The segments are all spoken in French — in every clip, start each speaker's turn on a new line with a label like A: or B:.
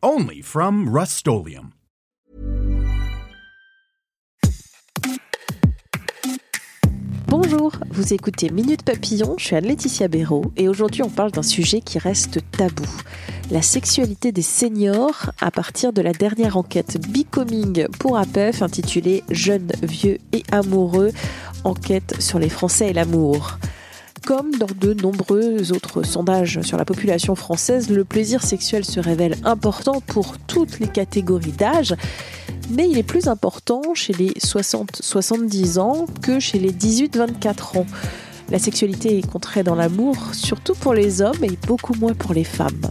A: Only from Rust
B: Bonjour, vous écoutez Minute Papillon, je suis Anne-Laetitia Béraud et aujourd'hui on parle d'un sujet qui reste tabou. La sexualité des seniors à partir de la dernière enquête Becoming pour APEF intitulée Jeunes, vieux et amoureux, enquête sur les Français et l'amour. Comme dans de nombreux autres sondages sur la population française, le plaisir sexuel se révèle important pour toutes les catégories d'âge, mais il est plus important chez les 60-70 ans que chez les 18-24 ans. La sexualité est contrée dans l'amour, surtout pour les hommes et beaucoup moins pour les femmes.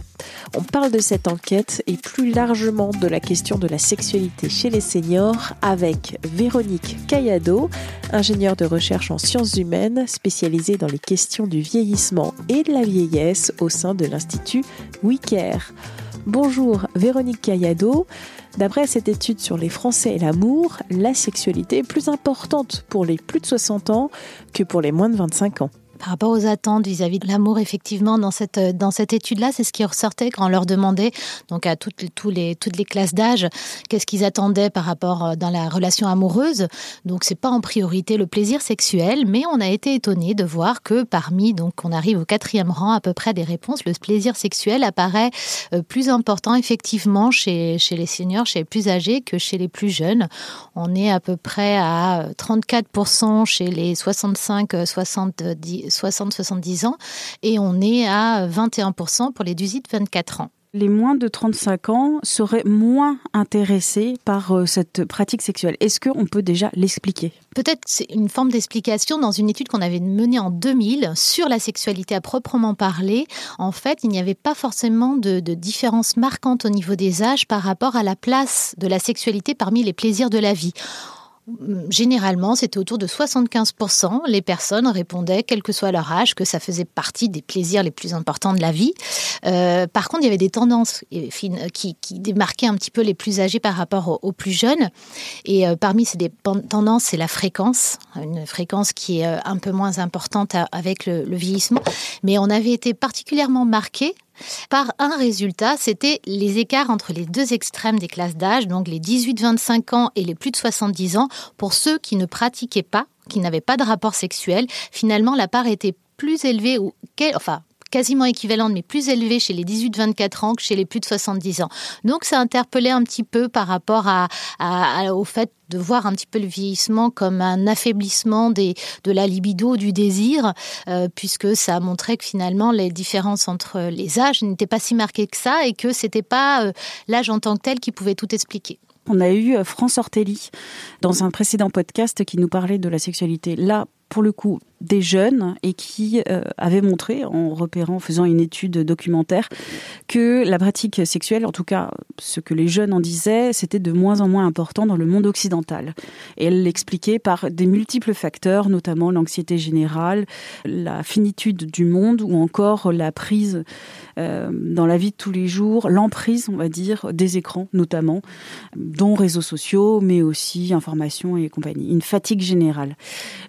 B: On parle de cette enquête et plus largement de la question de la sexualité chez les seniors avec Véronique Cayado, ingénieure de recherche en sciences humaines spécialisée dans les questions du vieillissement et de la vieillesse au sein de l'Institut WeCare. Bonjour Véronique Cayado. D'après cette étude sur les Français et l'amour, la sexualité est plus importante pour les plus de 60 ans que pour les moins de 25 ans
C: par rapport aux attentes vis-à-vis de l'amour, effectivement, dans cette, dans cette étude-là, c'est ce qui ressortait quand on leur demandait, donc à toutes, tous les, toutes les classes d'âge, qu'est-ce qu'ils attendaient par rapport euh, dans la relation amoureuse. Donc, c'est pas en priorité le plaisir sexuel, mais on a été étonné de voir que parmi, donc, on arrive au quatrième rang à peu près des réponses, le plaisir sexuel apparaît euh, plus important, effectivement, chez, chez les seniors, chez les plus âgés que chez les plus jeunes. On est à peu près à 34% chez les 65, 70, 60-70 ans et on est à 21% pour les 18-24 ans
B: les moins de 35 ans seraient moins intéressés par euh, cette pratique sexuelle. Est-ce qu'on peut déjà l'expliquer?
C: Peut-être c'est une forme d'explication dans une étude qu'on avait menée en 2000 sur la sexualité à proprement parler. En fait, il n'y avait pas forcément de, de différence marquante au niveau des âges par rapport à la place de la sexualité parmi les plaisirs de la vie généralement, c'était autour de 75%. Les personnes répondaient, quel que soit leur âge, que ça faisait partie des plaisirs les plus importants de la vie. Euh, par contre, il y avait des tendances euh, qui, démarquaient un petit peu les plus âgés par rapport aux, plus jeunes. Et euh, parmi ces tendances, c'est la fréquence, une fréquence qui est un peu moins importante avec le, le vieillissement. Mais on avait été particulièrement marqué par un résultat, c'était les écarts entre les deux extrêmes des classes d'âge, donc les 18-25 ans et les plus de 70 ans. Pour ceux qui ne pratiquaient pas, qui n'avaient pas de rapport sexuel, finalement, la part était plus élevée, enfin, quasiment équivalente, mais plus élevée chez les 18-24 ans que chez les plus de 70 ans. Donc ça interpellait un petit peu par rapport au fait de voir un petit peu le vieillissement comme un affaiblissement de la libido, du désir, euh, puisque ça a montré que finalement les différences entre les âges n'étaient pas si marquées que ça et que c'était pas euh, l'âge en tant que tel qui pouvait tout expliquer.
B: On a eu euh, France Ortelli dans un précédent podcast qui nous parlait de la sexualité. Là, pour le coup, des jeunes et qui euh, avaient montré, en repérant, en faisant une étude documentaire, que la pratique sexuelle, en tout cas ce que les jeunes en disaient, c'était de moins en moins important dans le monde occidental. Et elle l'expliquait par des multiples facteurs, notamment l'anxiété générale, la finitude du monde ou encore la prise euh, dans la vie de tous les jours, l'emprise, on va dire, des écrans notamment, dont réseaux sociaux, mais aussi information et compagnie. Une fatigue générale.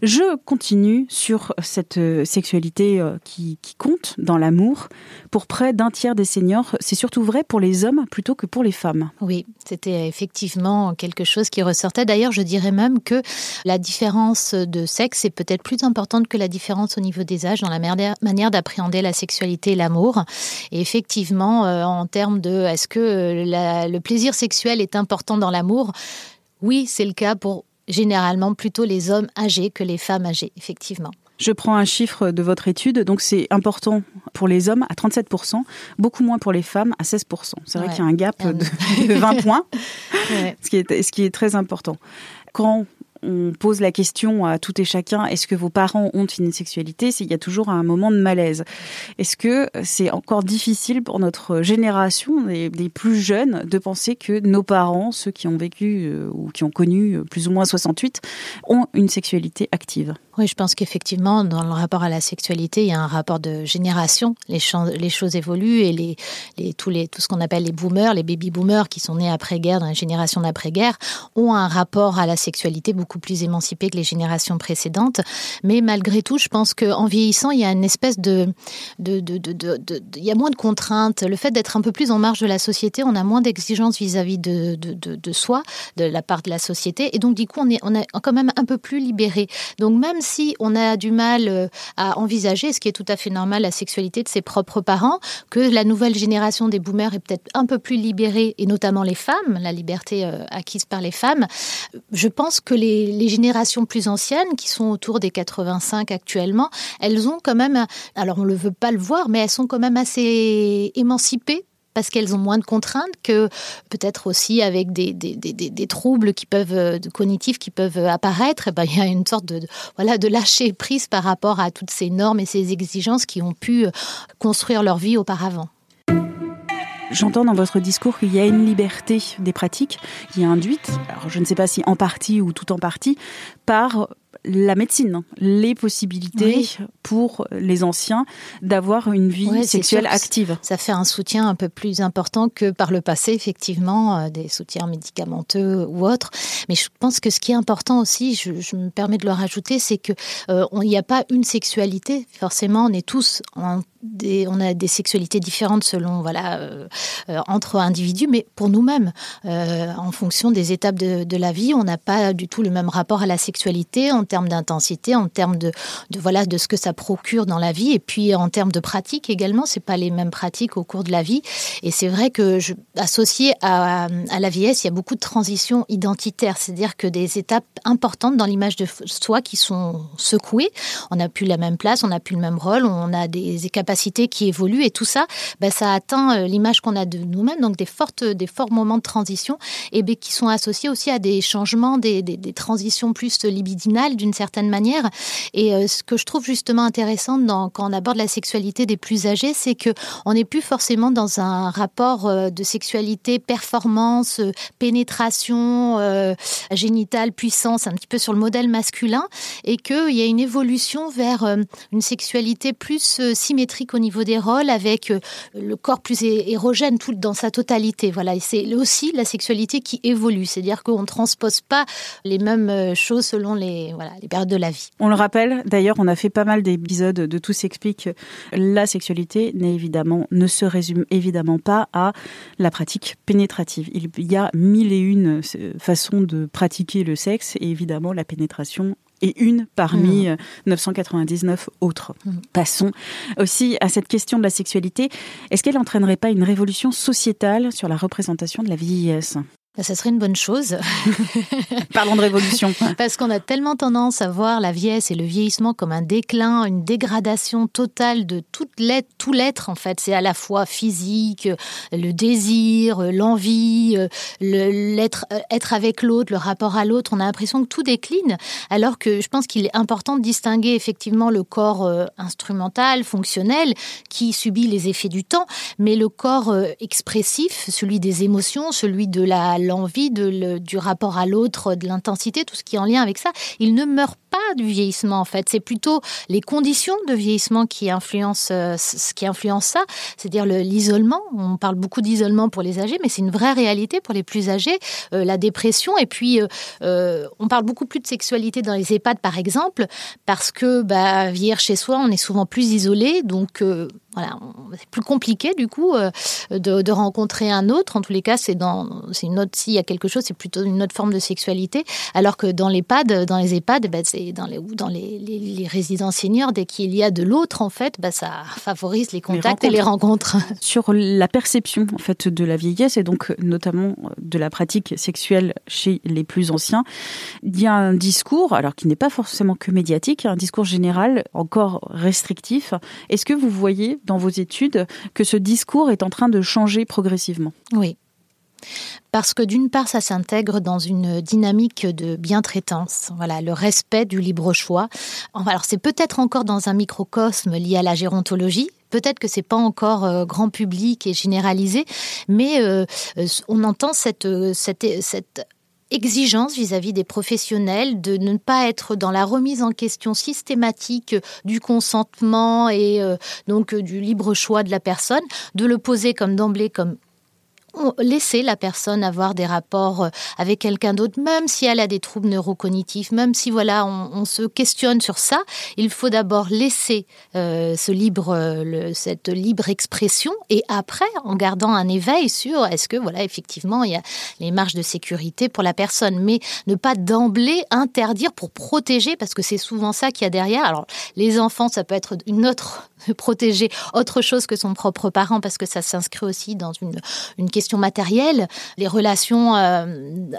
B: Je continue sur cette euh, sexualité euh, qui, compte dans l'amour. Pour près d'un tiers des seniors, c'est surtout vrai pour les hommes plutôt que pour les femmes.
C: Oui, c'était effectivement quelque chose qui ressortait. D'ailleurs, je dirais même que la différence de sexe est peut-être plus importante que la différence au niveau des âges dans la manière d'appréhender la sexualité et l'amour. Et effectivement, euh, en termes de est-ce que le plaisir sexuel est important dans l'amour, oui, c'est le cas pour généralement plutôt les hommes âgés que les femmes âgées, effectivement.
B: Je prends un chiffre de votre étude, donc c'est important pour les hommes à 37%, beaucoup moins pour les femmes à 16%. C'est vrai qu'il y a un gap de, 20 points, ce, qui est, ce qui est très important. Quand
D: on pose la question à tout et chacun est-ce que vos parents ont une sexualité Il y a toujours un moment de malaise? Est-ce que c'est encore difficile pour notre génération, les, plus jeunes, de penser que nos parents, ceux qui ont vécu euh, ou qui ont connu plus ou moins 68, ont une sexualité active?
C: Oui, je pense qu'effectivement, dans le rapport à la sexualité, il y a un rapport de génération. Les, choses évoluent et tous tout ce qu'on appelle les boomers, les baby boomers qui sont nés après-guerre, dans la génération d'après-guerre, ont un rapport à la sexualité beaucoup plus émancipé que les générations précédentes. Mais malgré tout, je pense qu'en vieillissant, il y a une espèce de, il y a moins de contraintes. Le fait d'être un peu plus en marge de la société, on a moins d'exigences vis-à-vis de, soi, de la part de la société, et donc du coup, on est, on est quand même un peu plus libéré. Donc même si on a du mal euh, à envisager, ce qui est tout à fait normal, la sexualité de ses propres parents, que la nouvelle génération des boomers est peut-être un peu plus libérée, et notamment les femmes, la liberté euh, acquise par les femmes, je pense que les les, générations plus anciennes, qui sont autour des 85 actuellement, elles ont quand même, alors on ne veut pas le voir, mais elles sont quand même assez émancipées parce qu'elles ont moins de contraintes que peut-être aussi avec des, des, troubles qui peuvent euh, cognitifs qui peuvent apparaître et eh ben, il y a une sorte de, voilà de lâcher prise par rapport à toutes ces normes et ces exigences qui ont pu euh, construire leur vie auparavant.
D: J'entends dans votre discours qu'il y a une liberté des pratiques qui est induite, alors je ne sais pas si en partie ou tout en partie, par la médecine, les possibilités pour les anciens d'avoir une vie sexuelle active.
C: Ça fait un soutien un peu plus important que par le passé, effectivement, euh, des soutiens médicamenteux ou autres. Mais je pense que ce qui est important aussi, je, me permets de le rajouter, c'est que euh, il n'y a pas une sexualité. Forcément, on est tous en des, on a des sexualités différentes selon voilà euh, entre individus, mais pour nous-mêmes, en fonction des étapes de, de la vie, on n'a pas du tout le même rapport à la sexualité en termes d'intensité, en termes de, voilà de ce que ça procure dans la vie, et puis en termes de pratique également. C'est pas les mêmes pratiques au cours de la vie. Et c'est vrai que associé à, la vieillesse, il y a beaucoup de transitions identitaires, c'est-à-dire que des étapes importantes dans l'image de soi qui sont secouées. On n'a plus la même place, on n'a plus le même rôle, on a des, capacités qui évoluent, et tout ça, ben, ça atteint euh, l'image qu'on a de nous-mêmes, donc des fortes, des forts moments de transition, et ben, qui sont associés aussi à des changements, des, des transitions plus libidinales d'une certaine manière. Et euh, ce que je trouve justement intéressant quand on aborde la sexualité des plus âgés, c'est que on n'est plus forcément dans un rapport euh, de sexualité, performance, euh, pénétration génitale, puissance, un petit peu sur le modèle masculin, et qu'il y a une évolution vers une sexualité plus symétrique au niveau des rôles, avec le corps plus érogène tout dans sa totalité. Voilà, c'est aussi la sexualité qui évolue, c'est-à-dire qu'on ne transpose pas les mêmes choses selon les voilà les périodes de la vie.
D: On le rappelle, d'ailleurs, on a fait pas mal d'épisodes de Tout s'explique. La sexualité n'est évidemment, ne se résume évidemment pas à la pratique pénétrative. Il y a mille et une façons de pratiquer le sexe et évidemment la pénétration est une parmi 999 mmh. autres. Mmh. Passons aussi à cette question de la sexualité. Est-ce qu'elle n'entraînerait pas une révolution sociétale sur la représentation de la vieillesse?
C: Ça serait une bonne chose.
D: Parlons de révolution.
C: Parce qu'on a tellement tendance à voir la vieillesse et le vieillissement comme un déclin, une dégradation totale de toute l'être, tout l'être en fait. C'est à la fois physique, le désir, l'envie, l'être être avec l'autre, le rapport à l'autre. On a l'impression que tout décline, alors que je pense qu'il est important de distinguer effectivement le corps euh, instrumental, fonctionnel, qui subit les effets du temps, mais le corps euh, expressif, celui des émotions, celui de la l'envie du rapport à l'autre, de l'intensité, tout ce qui est en lien avec ça, il ne meurt pas du vieillissement en fait. C'est plutôt les conditions de vieillissement qui influencent, euh, ce qui influence ça, c'est-à-dire l'isolement. On parle beaucoup d'isolement pour les âgés, mais c'est une vraie réalité pour les plus âgés. Euh, la dépression et puis euh, on parle beaucoup plus de sexualité dans les EHPAD par exemple parce que bah, vieillir chez soi, on est souvent plus isolé, donc voilà, c'est plus compliqué du coup de, rencontrer un autre. En tous les cas, c'est dans, c'est une autre. S'il y a quelque chose, c'est plutôt une autre forme de sexualité. Alors que dans les EHPAD, dans les EHPAD, bah, c'est dans les, ou dans les, les, résidences seniors, dès qu'il y a de l'autre, en fait, bah, ça favorise les contacts et les rencontres.
D: Sur la perception en fait de la vieillesse et donc notamment de la pratique sexuelle chez les plus anciens, il y a un discours, alors qui n'est pas forcément que médiatique, un discours général encore restrictif. Est-ce que vous voyez dans vos études que ce discours est en train de changer progressivement.
C: Oui, parce que d'une part, ça s'intègre dans une dynamique de bien-traitance, voilà, le respect du libre choix. Alors c'est peut-être encore dans un microcosme lié à la gérontologie, peut-être que c'est pas encore euh, grand public et généralisé, mais euh, euh, on entend cette, cette, cette exigence vis-à-vis des professionnels de ne pas être dans la remise en question systématique du consentement et donc du libre choix de la personne, de le poser comme d'emblée comme laisser la personne avoir des rapports euh, avec quelqu'un d'autre, même si elle a des troubles neurocognitifs, même si voilà, on, se questionne sur ça, il faut d'abord laisser euh, euh, cette libre expression, et après, en gardant un éveil sur est-ce que voilà, effectivement, il y a les marges de sécurité pour la personne, mais ne pas d'emblée interdire pour protéger, parce que c'est souvent ça qu'il y a derrière. Les enfants, ça peut être une autre protéger autre chose que son propre parent, parce que ça s'inscrit aussi dans une, question matérielle. Les relations, euh,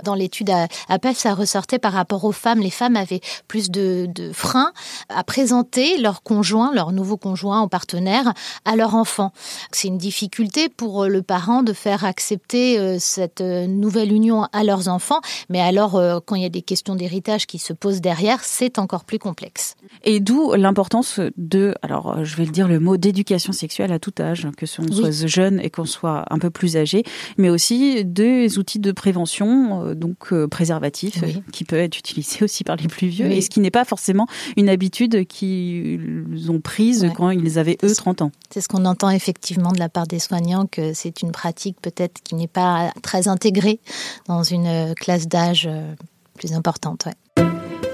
C: dans l'étude à, à PEF, ça ressortait par rapport aux femmes. Les femmes avaient plus de, freins à présenter leur conjoint, leur nouveau conjoint ou partenaire à leur enfant. C'est une difficulté pour le parent de faire accepter euh, cette nouvelle union à leurs enfants, mais alors euh, quand il y a des questions d'héritage qui se posent derrière, c'est encore plus complexe.
D: Et d'où l'importance de, alors je vais dire le mot d'éducation sexuelle à tout âge, que l'on soit jeune et qu'on soit un peu plus âgé, mais aussi des outils de prévention, euh, donc euh, préservatifs, qui peuvent être utilisés aussi par les plus vieux, et ce qui n'est pas forcément une habitude qu'ils ont prise quand ils avaient eux 30 ans.
C: C'est ce qu'on entend effectivement de la part des soignants, que c'est une pratique peut-être qui n'est pas très intégrée dans une classe d'âge euh, plus importante.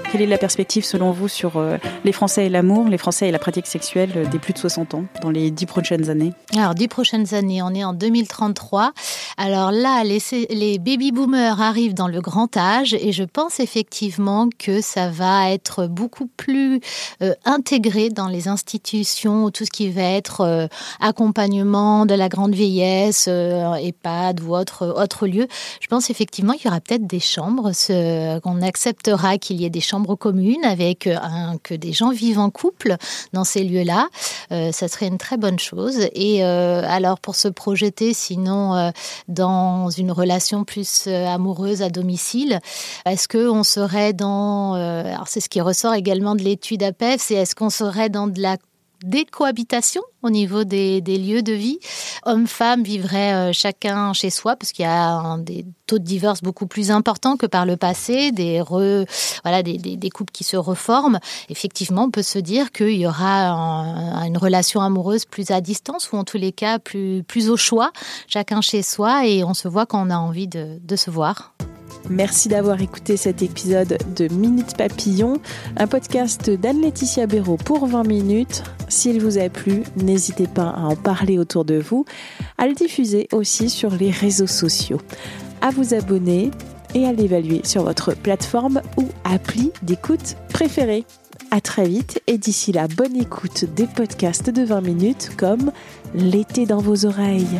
D: Quelle est la perspective selon vous sur euh, les Français et l'amour, les Français et la pratique sexuelle euh, des plus de 60 ans dans les dix prochaines années?
C: Alors, dix prochaines années, on est en 2033. Alors là, les, les baby-boomers arrivent dans le grand âge et je pense effectivement que ça va être beaucoup plus euh, intégré dans les institutions, tout ce qui va être accompagnement de la grande vieillesse, EHPAD ou autre, autre lieu. Je pense effectivement qu'il y aura peut-être des chambres, qu'on acceptera qu'il y ait des chambres commune avec euh, un, que des gens vivent en couple dans ces lieux-là. Euh, ça serait une très bonne chose. Et euh, alors pour se projeter sinon dans une relation plus amoureuse à domicile, est-ce qu'on serait dans... alors c'est ce qui ressort également de l'étude APEF, c'est est-ce qu'on serait dans de la des cohabitations au niveau des, lieux de vie. Hommes-femmes vivraient euh, chacun chez soi parce qu'il y a des taux de divorce beaucoup plus importants que par le passé, des, voilà, des, couples qui se reforment. Effectivement, on peut se dire qu'il y aura une relation amoureuse plus à distance ou en tous les cas plus, plus au choix, chacun chez soi et on se voit quand on a envie de se voir.
B: Merci d'avoir écouté cet épisode de Minute Papillon, un podcast d'Anne-Laetitia Béraud pour 20 minutes. S'il vous a plu, n'hésitez pas à en parler autour de vous, à le diffuser aussi sur les réseaux sociaux, à vous abonner et à l'évaluer sur votre plateforme ou appli d'écoute préférée. À très vite et d'ici là, bonne écoute des podcasts de 20 minutes comme L'été dans vos oreilles.